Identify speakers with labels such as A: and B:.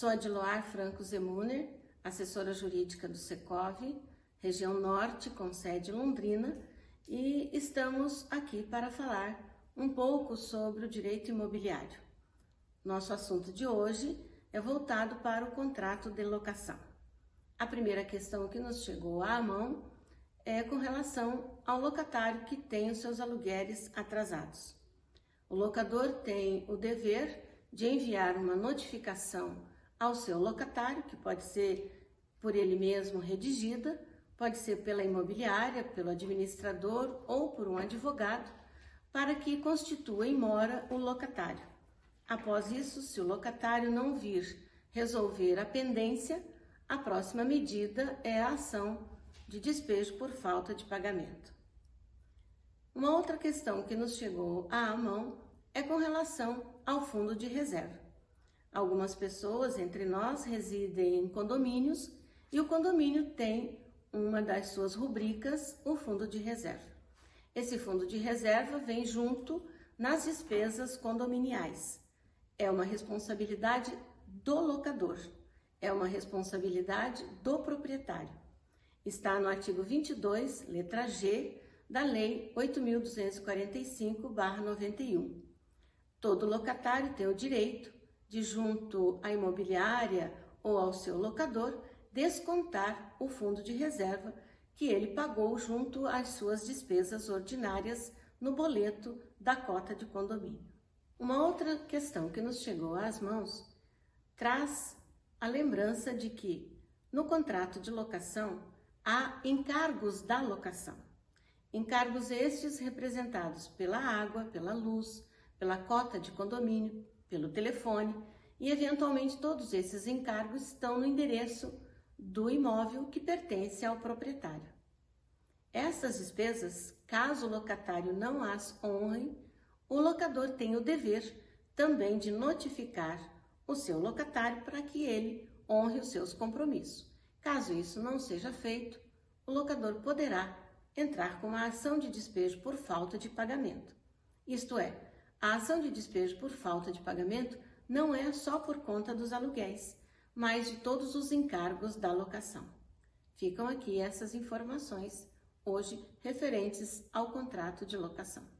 A: Sou Adiloar Franco Zemuner, assessora jurídica do Secov, região norte, com sede Londrina, e estamos aqui para falar um pouco sobre o direito imobiliário. Nosso assunto de hoje é voltado para o contrato de locação. A primeira questão que nos chegou à mão é com relação ao locatário que tem os seus aluguéis atrasados. O locador tem o dever de enviar uma notificação ao seu locatário, que pode ser por ele mesmo redigida, pode ser pela imobiliária, pelo administrador ou por um advogado, para que constitua em mora o locatário. Após isso, se o locatário não vir resolver a pendência, a próxima medida é a ação de despejo por falta de pagamento. Uma outra questão que nos chegou à mão é com relação ao fundo de reserva. Algumas pessoas entre nós residem em condomínios e o condomínio tem uma das suas rubricas, o fundo de reserva. Esse fundo de reserva vem junto nas despesas condominiais. É uma responsabilidade do locador, é uma responsabilidade do proprietário. Está no artigo 22, letra G, da Lei 8.245-91. Todo locatário tem o direito de, junto à imobiliária ou ao seu locador, descontar o fundo de reserva que ele pagou junto às suas despesas ordinárias no boleto da cota de condomínio. Uma outra questão que nos chegou às mãos traz a lembrança de que, no contrato de locação, há encargos da locação. Encargos estes representados pela água, pela luz, pela cota de condomínio, pelo telefone e, eventualmente, todos esses encargos estão no endereço do imóvel que pertence ao proprietário. Essas despesas, caso o locatário não as honre, o locador tem o dever também de notificar o seu locatário para que ele honre os seus compromissos. Caso isso não seja feito, o locador poderá entrar com uma ação de despejo por falta de pagamento. Isto é, a ação de despejo por falta de pagamento não é só por conta dos aluguéis, mas de todos os encargos da locação. Ficam aqui essas informações hoje referentes ao contrato de locação.